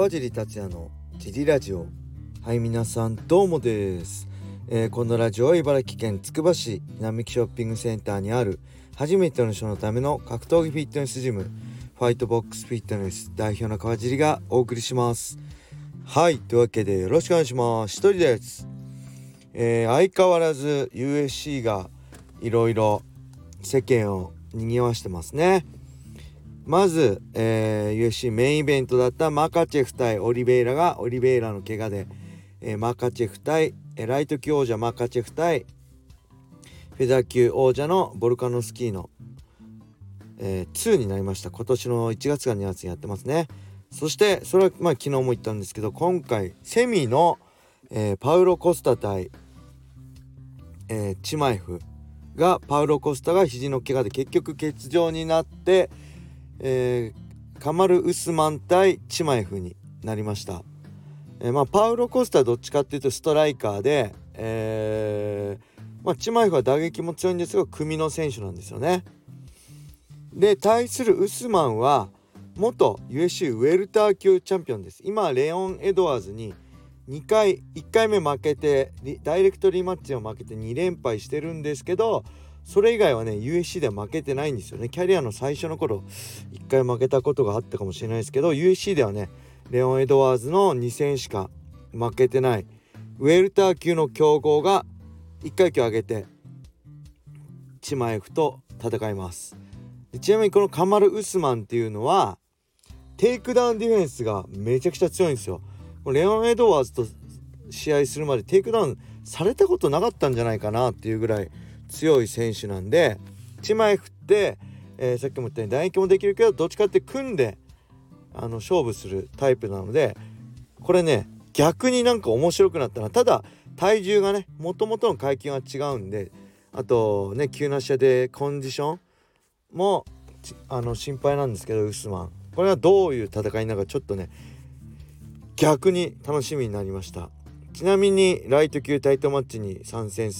川尻達也のジリラジオ。はい皆さんどうもです、えー、このラジオは茨城県つくば市並木ショッピングセンターにある初めての人のための格闘技フィットネスジムファイトボックスフィットネス代表の川尻がお送りします。はいというわけでよろしくお願いします。一人です。えー、相変わらず USC がいろいろ世間を賑わしてますね。まず、えー、UFC メインイベントだったマカチェフ対オリベイラがオリベイラの怪我で、えー、マカチェフ対、えー、ライト級王者マカチェフ対フェザー級王者のボルカノスキーの、えー、2になりました。今年の1月か2月にやってますね。そしてそれはまあ昨日も言ったんですけど今回セミの、えー、パウロ・コスタ対、えー、チマエフがパウロ・コスタが肘の怪我で結局欠場になってえー、カマル・ウスマン対チマエフになりました、えー、まあ、パウロ・コスタはどっちかっていうとストライカーで、えー、まあ、チマエフは打撃も強いんですが組の選手なんですよね。で対するウスマンは元 USC ウェルター級チャンピオンです。今レオン・エドワーズに2回1回目負けてダイレクトリマッチを負けて2連敗してるんですけどそれ以外はね USC では負けてないんですよね。キャリアの最初の頃1回負けたことがあったかもしれないですけど UFC ではねレオン・エドワーズの2戦しか負けてない。ウェルター級の強豪が1階級上げてチマエフと戦います。ちなみにこのカマル・ウスマンっていうのはテイクダウンディフェンスがめちゃくちゃ強いんですよ。レオン・エドワーズと試合するまでテイクダウンされたことなかったんじゃないかなっていうぐらい強い選手なんで1枚振って、えー、さっきも言ったように打撃もできるけどどっちかって組んであの勝負するタイプなのでこれね逆になんか面白くなったな。ただ体重がねもともとの階級が違うんであとね急な試合でコンディションもあの心配なんですけどウスマン。これはどういう戦いになるかちょっとね逆に楽しみになりました。ちなみにライト級タイトマッチに参戦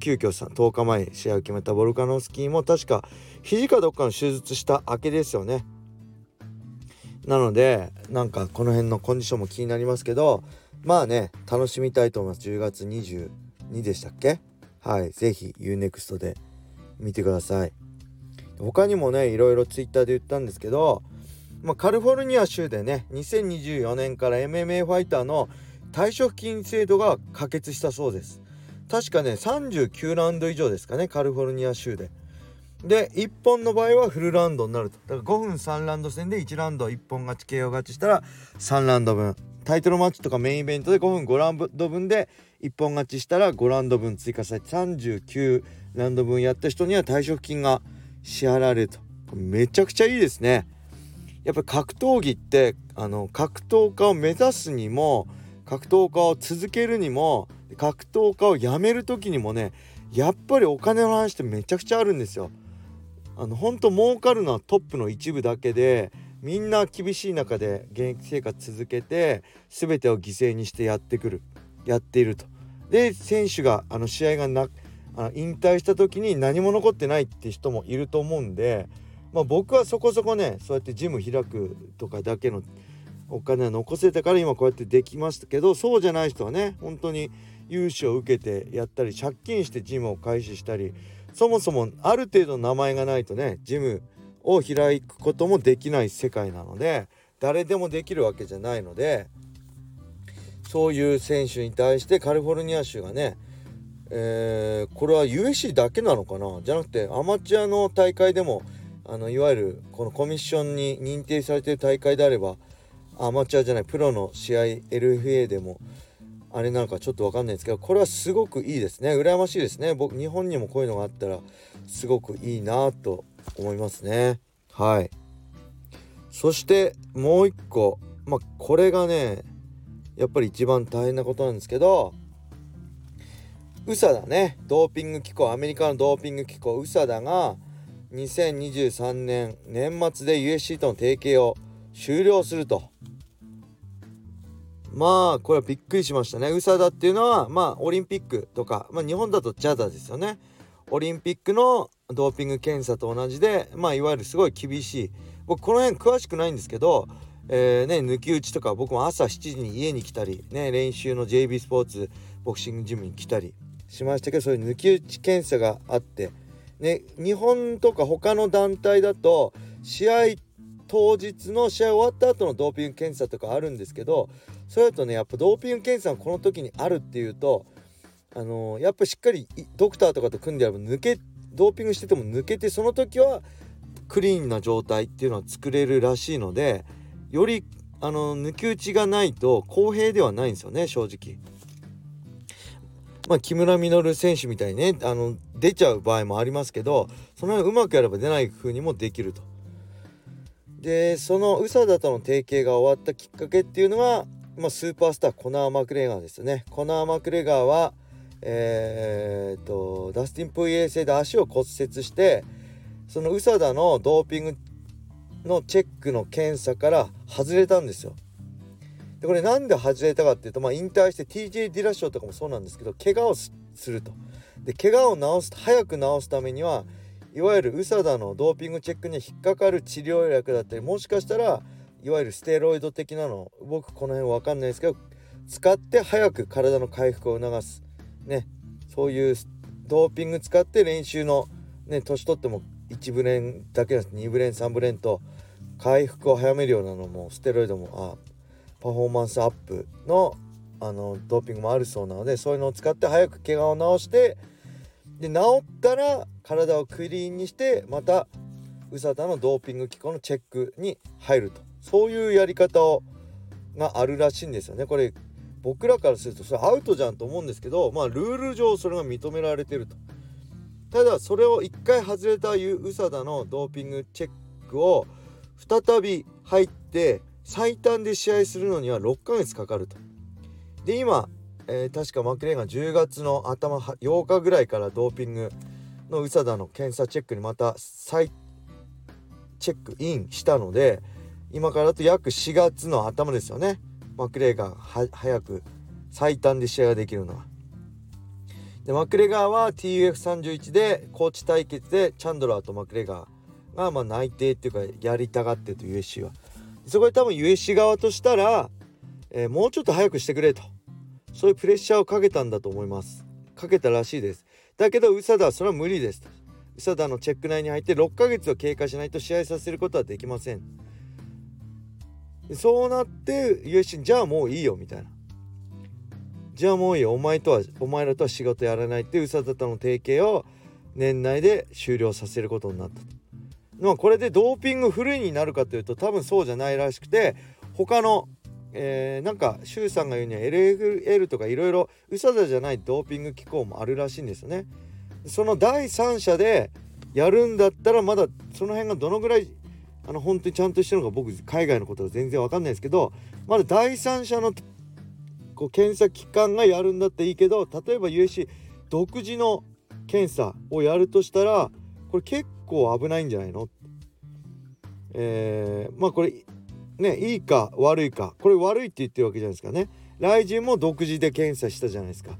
急遽10日前試合を決めたボルカノスキーも確か肘かどっかの手術した明けですよね。なのでなんかこの辺のコンディションも気になりますけどまあね楽しみたいと思います。10月22でしたっけ？はい是非 UNEXT で見てください。他にもねいろいろ Twitter で言ったんですけど、まあ、カリフォルニア州でね2024年から MMA ファイターの退職金制度が可決したそうです。確かね39ラウンド以上ですかねカリフォルニア州で。で1本の場合はフルラウンドになると。だから5分3ラウンド戦で1ラウンド1本勝ち KO 勝ちしたら3ラウンド分。タイトルマッチとかメインイベントで5分5ラウンド分で1本勝ちしたら5ラウンド分追加されて39ラウンド分やった人には退職金が支払われると。めちゃくちゃいいですね。やっぱ格闘技ってあの格闘家を目指すにも格闘家を続けるにも格闘家をやめる時にもねやっぱりお金の話ってめちゃくちゃあるんですよ。あの本当儲かるのはトップの一部だけでみんな厳しい中で現役生活続けて全てを犠牲にしてやってくるやっていると。で選手があの試合がなあの引退した時に何も残ってないって人もいると思うんで、まあ、僕はそこそこねそうやってジム開くとかだけのお金は残せたから今こうやってできましたけどそうじゃない人はね本当に融資を受けてやったり借金してジムを開始したりそもそもある程度名前がないとねジムを開くこともできない世界なので誰でもできるわけじゃないのでそういう選手に対してカリフォルニア州がねえー、これは USC だけなのかな？じゃなくてアマチュアの大会でもあのいわゆるこのコミッションに認定されてる大会であればアマチュアじゃないプロの試合 LFA でもあれなのかちょっと分かんないですけどこれはすごくいいですね。羨ましいですね。僕日本にもこういうのがあったらすごくいいなと思いますね。はい。そしてもう一個。まあこれがねやっぱり一番大変なことなんですけど USADA ね。ドーピング機構アメリカのドーピング機構 USADA が2023年年末で USC との提携を終了すると。まあこれはびっくりしましたね。USADA っていうのはまあオリンピックとか、まあ、日本だと JADA ですよね。オリンピックのドーピング検査と同じでまあいわゆるすごい厳しい。僕この辺詳しくないんですけどえー、ね、抜き打ちとか僕も朝7時に家に来たり、ね、練習の JB スポーツボクシングジムに来たりしましたけどそういう抜き打ち検査があって、ね、日本とか他の団体だと試合当日の試合終わった後のドーピング検査とかあるんですけどそれだとねやっぱドーピング検査がこの時にあるっていうとあのー、やっぱしっかりドクターとかと組んであれば抜けドーピングしてても抜けてその時はクリーンな状態っていうのは作れるらしいのでよりあの抜き打ちがないと公平ではないんですよね正直。まあ、木村稔選手みたいにねあの出ちゃう場合もありますけどその辺うまくやれば出ない風にもできると。でその宇佐田との提携が終わったきっかけっていうのは、まあ、スーパースターコナー・マクレガーですよね。コナー・マクレガーはえー、っとダスティン・プイエー製で足を骨折してその宇佐田のドーピングのチェックの検査から外れたんですよ。でこれなんで外れたかっていうと、まあ、引退して TJ ディラショーとかもそうなんですけど怪我をすると。で怪我を治す早く治すためにはいわゆる USADA のドーピングチェックに引っかかる治療薬だったりもしかしたらいわゆるステロイド的なの。僕この辺わかんないですけど使って早く体の回復を促す。ね。そういうドーピング使って練習のね年取っても1ブレンだけじゃなくて2ブレン3ブレンと回復を早めるようなのもステロイドもあパフォーマンスアップのあのドーピングもあるそうなのでそういうのを使って早く怪我を治してで治ったら体をクリーンにしてまた宇佐田のドーピング機構のチェックに入ると。そういうやり方をがあるらしいんですよねこれ僕らからするとそれアウトじゃんと思うんですけどまあルール上それが認められてるとただそれを1回外れた宇佐田のドーピングチェックを再び入って最短で試合するのには6ヶ月かかると。で今、えー、確かマクレーンが10月の頭8日ぐらいからドーピングの宇佐田の検査チェックにまた再チェックインしたので今からだと約4月の頭ですよね。マクレー早く最短で試合ができるのは。でマクレガーは TUF31 でコーチ対決でチャンドラーとマクレガーがまあ内定っていうかやりたがってと USC は。そこで多分 USC 側としたら、えー、もうちょっと早くしてくれと。そういうプレッシャーをかけたんだと思います。かけたらしいです。だけど宇佐田はそれは無理です宇佐田のチェック内に入って6ヶ月を経過しないと試合させることはできません。そうなって USC じゃあもういいよみたいなじゃあもういいよお前とはお前らとは仕事やらないって宇佐田との提携を年内で終了させることになったとまあ、これでドーピングフルになるかというと多分そうじゃないらしくて他の、えー、なんか周さんが言うには LFL とかいろいろうさだじゃないドーピング機構もあるらしいんですよね。その第三者でやるんだったらまだその辺がどのぐらいあの本当にちゃんとしてるのか僕海外のことは全然わかんないですけどまだ第三者のこう検査機関がやるんだっていいけど例えば USC 独自の検査をやるとしたらこれ結構危ないんじゃないの？えー、まあこれねいいか悪いかこれ悪いって言ってるわけじゃないですかね。ライジンも独自で検査したじゃないですか。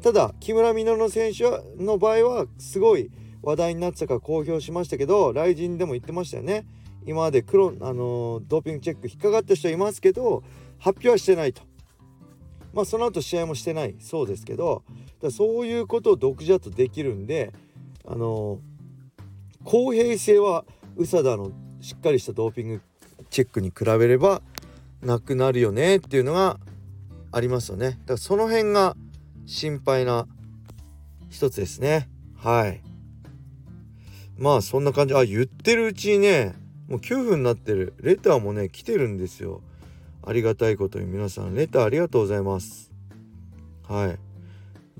ただ木村稔の選手の場合はすごい話題になってたから公表しましたけどライジンでも言ってましたよね。今まで黒、あの、ドーピングチェック引っかかった人いますけど発表はしてないと。まあその後試合もしてない。そうですけどだそういうことを独自だとできるんであの公平性は宇佐田のしっかりしたドーピングチェックに比べればなくなるよねっていうのがありますよね。だからその辺が心配な一つですね。はい。まあそんな感じ。あ言ってるうちにねもう9分になってる。レターもね来てるんですよ。ありがたいことに。皆さんレターありがとうございます。はい。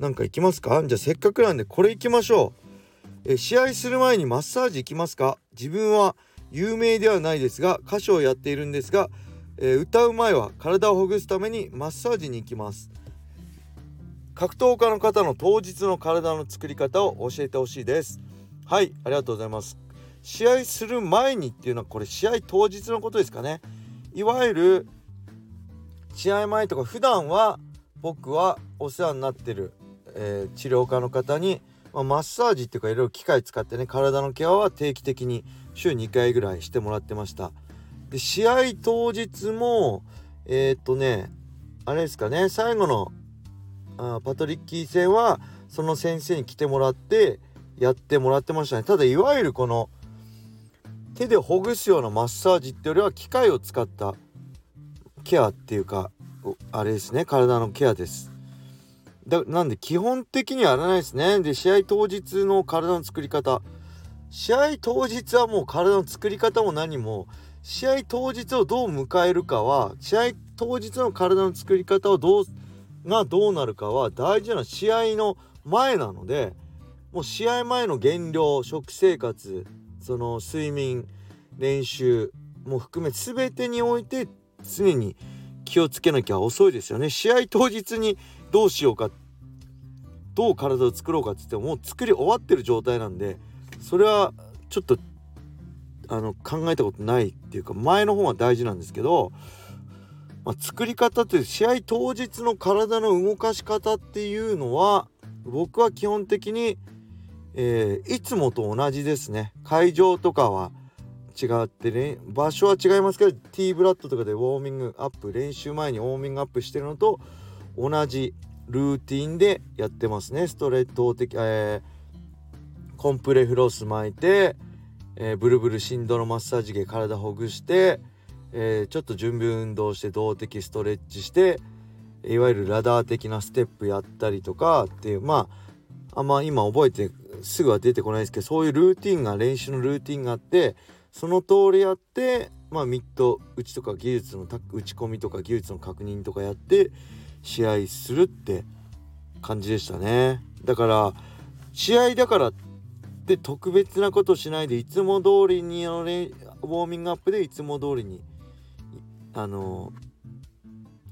なんか行きますか？じゃあせっかくなんでこれ行きましょう。え試合する前にマッサージ行きますか？自分は有名ではないですが歌手をやっているんですが、えー、歌う前は体をほぐすためにマッサージに行きます。格闘家の方の当日の体の作り方を教えてほしいです。はいありがとうございます。試合する前にっていうのはこれ試合当日のことですかね。いわゆる試合前とか普段は僕はお世話になってる、えー、治療家の方にまあ、マッサージっていうかいろいろ機械使ってね体のケアは定期的に週2回ぐらいしてもらってました。で試合当日もえー、っとねあれですかね最後のあパトリッキー戦はその先生に来てもらってやってもらってましたね。ただいわゆるこの手でほぐすようなマッサージってよりは機械を使ったケアっていうかあれですね体のケアです。だなんで基本的にはやらないですね。で試合当日の体の作り方。試合当日はもう体の作り方も何も試合当日をどう迎えるかは試合当日の体の作り方をどうがどうなるかは大事な試合の前なのでもう試合前の減量食生活その睡眠練習も含め全てにおいて常に気をつけなきゃ遅いですよね。試合当日にどうしようかどう体を作ろうかっつってももう作り終わってる状態なんでそれはちょっとあの考えたことないっていうか前の方が大事なんですけど、まあ、作り方って試合当日の体の動かし方っていうのは僕は基本的に、えー、いつもと同じですね。会場とかは違ってね。場所は違いますけど T ブラッドとかでウォーミングアップ練習前にウォーミングアップしてるのと同じルーティンでやってますね。ストレート的、えー、コンプレフロス巻いてえー、ブルブル振動のマッサージで体ほぐして、えー、ちょっと準備運動して動的ストレッチしていわゆるラダー的なステップやったりとかっていうまああんま今覚えてすぐは出てこないですけどそういうルーティンが練習のルーティンがあってその通りやってまあミッド打ちとか技術の打ち込みとか技術の確認とかやって試合するって感じでしたねだから試合だからで特別なことしないでいつも通りにあの、ウォーミングアップでいつも通りにあの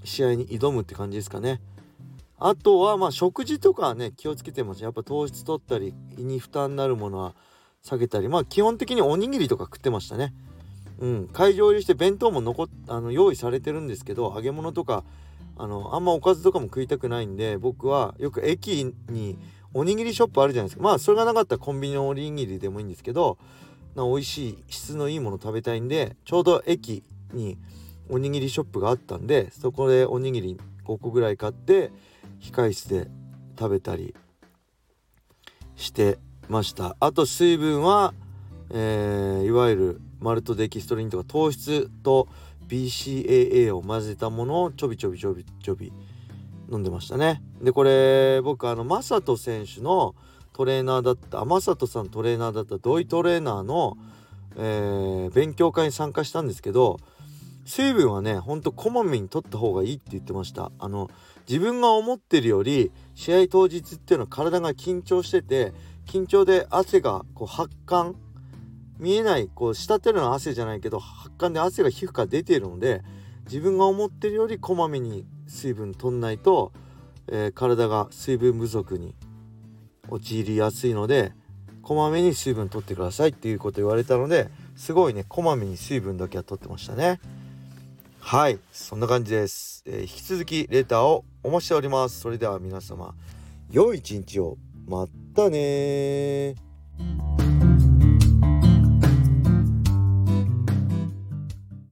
試合に挑むって感じですかね。あとはまあ食事とかはね気をつけてます。やっぱ糖質取ったり胃に負担になるものは下げたりまあ基本的におにぎりとか食ってましたね。うん、会場入りして弁当も残あの用意されてるんですけど揚げ物とかあのあんまおかずとかも食いたくないんで僕はよく駅におにぎりショップあるじゃないですか。まあそれがなかったらコンビニのおにぎりでもいいんですけどな美味しい質のいいもの食べたいんでちょうど駅におにぎりショップがあったんでそこでおにぎり5個ぐらい買って控室で食べたりしてましたあと水分は、えー、いわゆるマルトデキストリンとか糖質と BCAA を混ぜたものをちょびちょびちょびちょび飲んでましたね。でこれ僕あの正人選手のトレーナーだった正人さんトレーナーだった土井トレーナーの、えー、勉強会に参加したんですけど水分はねほんとこまめに取った方がいいって言ってましたあの自分が思ってるより試合当日っていうのは体が緊張してて緊張で汗がこう発汗見えないこう滴るの汗じゃないけど発汗で汗が皮膚から出ているので自分が思ってるよりこまめに水分取んないと、えー、体が水分不足に陥りやすいのでこまめに水分取ってくださいっていうこと言われたのですごいねこまめに水分だけは取ってましたね。はいそんな感じです、えー、引き続きレターをお待ちしております。それでは皆様良い一日を。またね